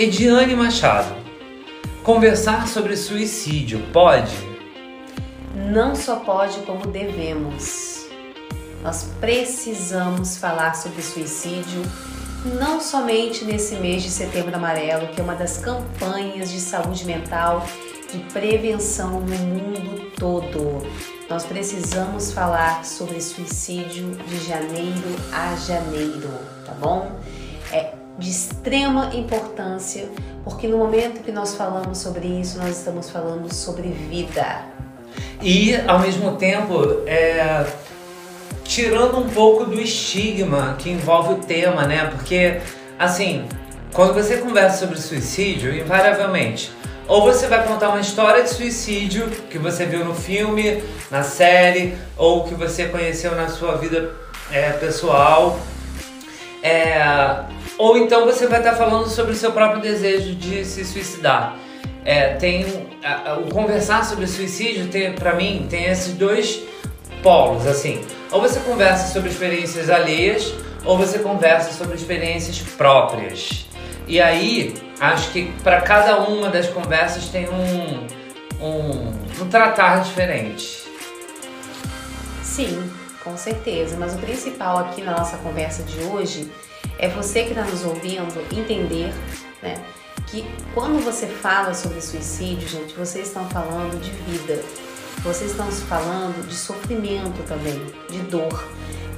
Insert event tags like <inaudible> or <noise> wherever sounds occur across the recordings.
Ediane Machado, conversar sobre suicídio pode? Não só pode, como devemos. Nós precisamos falar sobre suicídio, não somente nesse mês de setembro amarelo, que é uma das campanhas de saúde mental de prevenção no mundo todo. Nós precisamos falar sobre suicídio de janeiro a janeiro, tá bom? De extrema importância, porque no momento que nós falamos sobre isso, nós estamos falando sobre vida. E ao mesmo tempo, é, tirando um pouco do estigma que envolve o tema, né? Porque, assim, quando você conversa sobre suicídio, invariavelmente ou você vai contar uma história de suicídio que você viu no filme, na série, ou que você conheceu na sua vida é, pessoal. Ou então você vai estar falando sobre o seu próprio desejo de se suicidar. É, tem o conversar sobre suicídio tem para mim tem esses dois polos assim ou você conversa sobre experiências alheias ou você conversa sobre experiências próprias e aí acho que para cada uma das conversas tem um, um, um tratar diferente. Sim, com certeza. Mas o principal aqui na nossa conversa de hoje é você que está nos ouvindo entender, né? Que quando você fala sobre suicídio, gente, vocês estão falando de vida. Vocês estão falando de sofrimento também, de dor.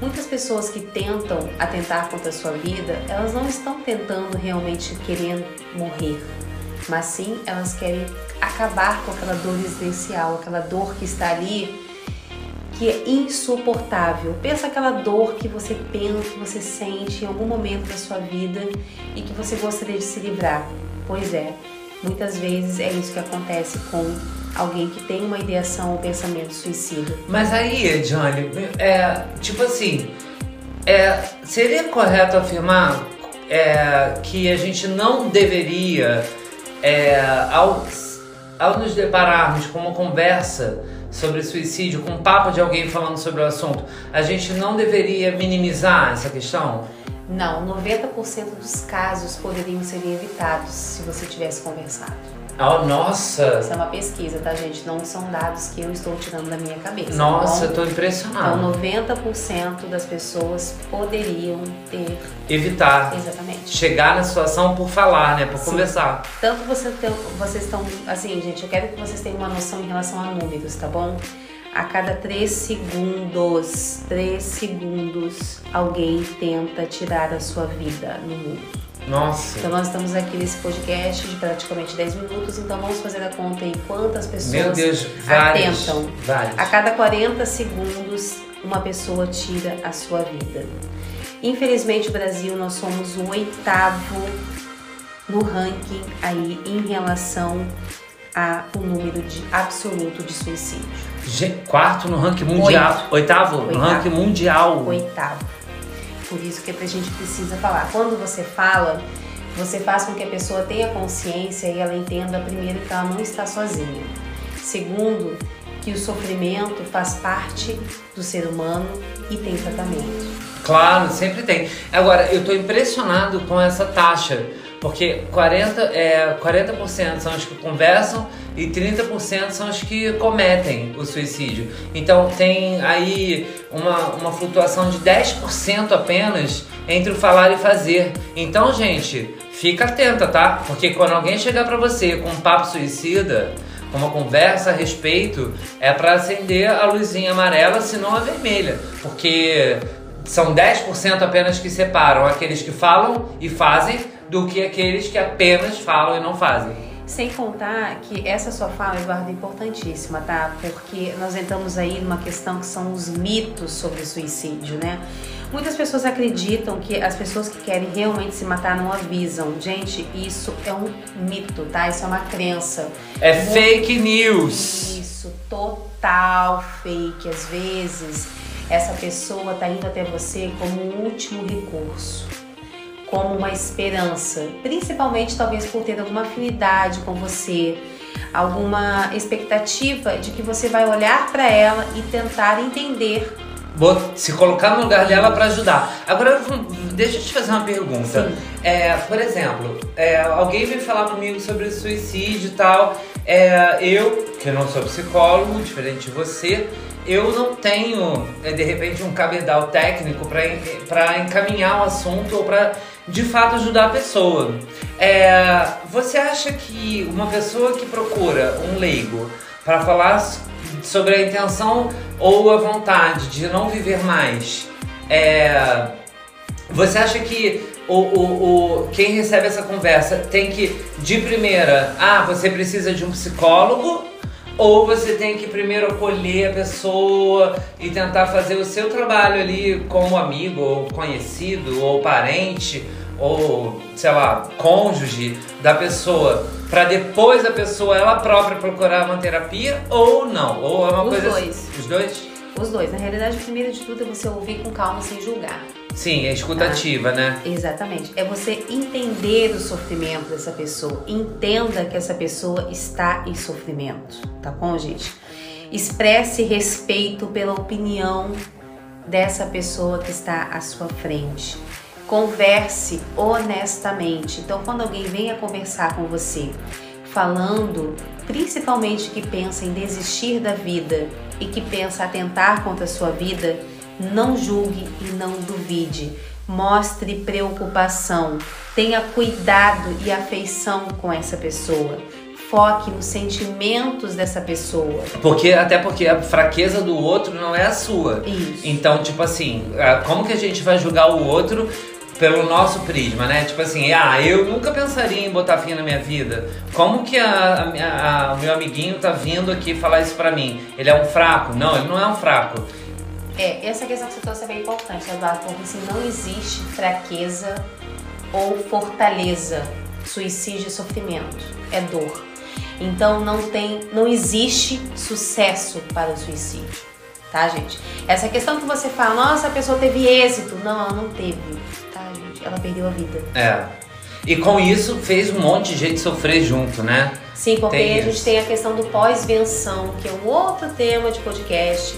Muitas pessoas que tentam atentar contra a sua vida, elas não estão tentando realmente querendo morrer, mas sim elas querem acabar com aquela dor existencial, aquela dor que está ali que é insuportável. Pensa aquela dor que você pensa, que você sente em algum momento da sua vida e que você gostaria de se livrar. Pois é, muitas vezes é isso que acontece com alguém que tem uma ideação ou pensamento suicida. Mas aí, Johnny, é, tipo assim, é, seria correto afirmar é, que a gente não deveria, é, ao, ao nos depararmos com uma conversa sobre suicídio, com um papo de alguém falando sobre o assunto, a gente não deveria minimizar essa questão? Não, 90% dos casos poderiam ser evitados se você tivesse conversado. Oh, nossa! Isso é uma pesquisa, tá, gente? Não são dados que eu estou tirando da minha cabeça. Nossa, tá eu tô impressionado. Então, 90% das pessoas poderiam ter. Evitar. Exatamente. Chegar na situação por falar, né? Por Sim. conversar. Tanto você tem, vocês estão. Assim, gente, eu quero que vocês tenham uma noção em relação a números, tá bom? A cada 3 segundos, 3 segundos, alguém tenta tirar a sua vida no mundo. Nossa. Então nós estamos aqui nesse podcast de praticamente 10 minutos, então vamos fazer a conta aí quantas pessoas Meu Deus, várias, atentam. Várias. A cada 40 segundos uma pessoa tira a sua vida. Infelizmente o Brasil nós somos o oitavo no ranking aí em relação ao número de absoluto de suicídio. Quarto no ranking mundial. Oitavo? Oitavo? No ranking mundial. Oitavo. Por isso que a gente precisa falar. Quando você fala, você faz com que a pessoa tenha consciência e ela entenda, primeiro, que ela não está sozinha. Segundo, que o sofrimento faz parte do ser humano e tem tratamento. Claro, sempre tem. Agora, eu estou impressionado com essa taxa, porque 40%, é, 40 são os que conversam e 30% são os que cometem o suicídio. Então tem aí uma, uma flutuação de 10% apenas entre o falar e fazer. Então, gente, fica atenta, tá? Porque quando alguém chegar para você com um papo suicida, com uma conversa a respeito, é para acender a luzinha amarela, se não a vermelha. Porque são 10% apenas que separam aqueles que falam e fazem do que aqueles que apenas falam e não fazem. Sem contar que essa sua fala, Eduardo, é importantíssima, tá? Porque nós entramos aí numa questão que são os mitos sobre suicídio, né? Muitas pessoas acreditam que as pessoas que querem realmente se matar não avisam. Gente, isso é um mito, tá? Isso é uma crença. É Muito... fake news. Isso, total fake. Às vezes, essa pessoa tá indo até você como um último recurso como uma esperança, principalmente talvez por ter alguma afinidade com você, alguma expectativa de que você vai olhar para ela e tentar entender se colocar no lugar dela para ajudar. Agora, deixa eu te fazer uma pergunta. É, por exemplo, é, alguém veio falar comigo sobre suicídio e tal. É, eu, que não sou psicólogo, diferente de você, eu não tenho, é, de repente, um cabedal técnico para encaminhar o assunto ou para de fato ajudar a pessoa. É, você acha que uma pessoa que procura um leigo para falar sobre a intenção ou a vontade de não viver mais, é, você acha que o, o, o, quem recebe essa conversa tem que, de primeira, ah, você precisa de um psicólogo? Ou você tem que primeiro acolher a pessoa e tentar fazer o seu trabalho ali como amigo, ou conhecido, ou parente, ou sei lá, cônjuge da pessoa, para depois a pessoa ela própria procurar uma terapia ou não? Ou é uma Os coisa dois. Assim, os dois? Os dois. Na realidade, primeiro de tudo é você ouvir com calma sem julgar. Sim, é escutativa, ah, né? Exatamente. É você entender o sofrimento dessa pessoa. Entenda que essa pessoa está em sofrimento, tá bom, gente? Expresse respeito pela opinião dessa pessoa que está à sua frente. Converse honestamente. Então, quando alguém venha conversar com você, falando principalmente que pensa em desistir da vida e que pensa atentar contra a sua vida, não julgue e não duvide. Mostre preocupação. Tenha cuidado e afeição com essa pessoa. Foque nos sentimentos dessa pessoa. Porque até porque a fraqueza do outro não é a sua. Isso. Então, tipo assim, ah, como que a gente vai julgar o outro pelo nosso prisma, né? Tipo assim, ah, eu nunca pensaria em botar fim na minha vida. Como que a, a, a meu amiguinho tá vindo aqui falar isso pra mim? Ele é um fraco? Não, ele não é um fraco. É, essa questão que você trouxe é bem importante, Eduardo, porque assim, não existe fraqueza ou fortaleza. Suicídio e sofrimento. É dor. Então não tem, não existe sucesso para o suicídio, tá, gente? Essa questão que você fala, nossa, a pessoa teve êxito. Não, ela não teve, tá, gente? Ela perdeu a vida. É. E com isso fez um monte de gente sofrer junto, né? Sim, porque tem a gente tem a questão do pós-venção, que é um outro tema de podcast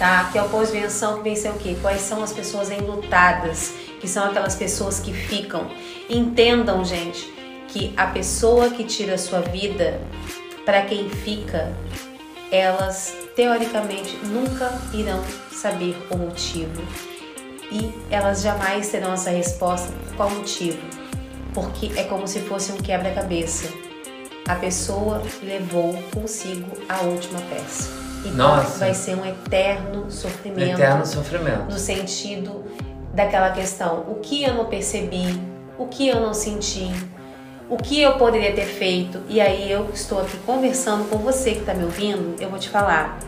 tá? Que é o pós-venção que vem ser o quê? Quais são as pessoas enlutadas, que são aquelas pessoas que ficam. Entendam, gente, que a pessoa que tira a sua vida, para quem fica, elas teoricamente nunca irão saber o motivo. E elas jamais terão essa resposta por qual motivo? Porque é como se fosse um quebra-cabeça. A pessoa levou consigo a última peça. Então Nossa. vai ser um eterno sofrimento. Eterno sofrimento. No sentido daquela questão: o que eu não percebi, o que eu não senti, o que eu poderia ter feito. E aí eu estou aqui conversando com você que está me ouvindo, eu vou te falar.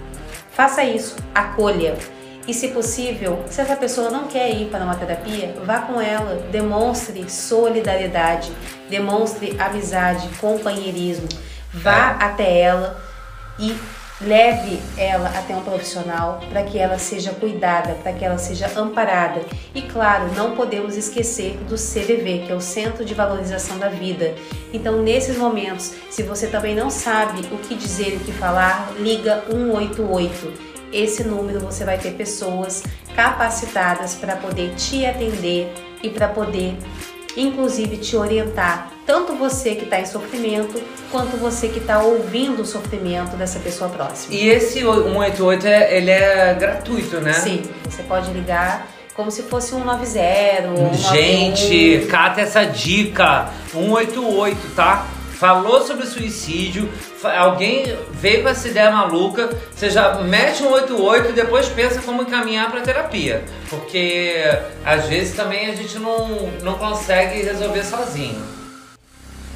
Faça isso, acolha. E se possível, se essa pessoa não quer ir para uma terapia, vá com ela, demonstre solidariedade, demonstre amizade, companheirismo. Vá é. até ela e Leve ela até um profissional para que ela seja cuidada, para que ela seja amparada. E claro, não podemos esquecer do CVV, que é o Centro de Valorização da Vida. Então, nesses momentos, se você também não sabe o que dizer, o que falar, liga 188. Esse número você vai ter pessoas capacitadas para poder te atender e para poder inclusive te orientar, tanto você que está em sofrimento, quanto você que está ouvindo o sofrimento dessa pessoa próxima. E esse 188 é, ele é gratuito, né? Sim, você pode ligar como se fosse um 90. Um Gente, 91. cata essa dica: 188, tá? Falou sobre suicídio, alguém veio com essa ideia maluca, você já mete um 88 e depois pensa como encaminhar para terapia. Porque às vezes também a gente não, não consegue resolver sozinho.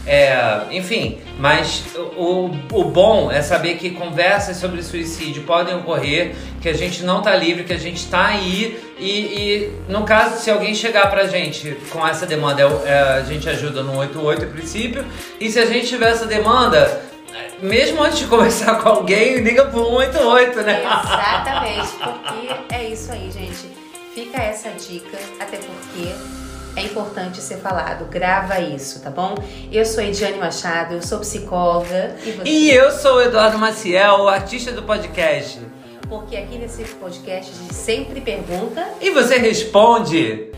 É, enfim, mas o, o bom é saber que conversas sobre suicídio podem ocorrer, que a gente não tá livre, que a gente tá aí e, e no caso, se alguém chegar pra gente com essa demanda, é, é a gente ajuda no 88 em princípio, e se a gente tiver essa demanda, mesmo antes de <laughs> conversar com alguém, liga pro 188, né? Exatamente, porque é isso aí, gente. Fica essa dica, até porque é importante ser falado. Grava isso, tá bom? Eu sou Ediane Machado, eu sou psicóloga. E, você? e eu sou o Eduardo Maciel, o artista do podcast. porque aqui nesse podcast a gente sempre pergunta E você responde.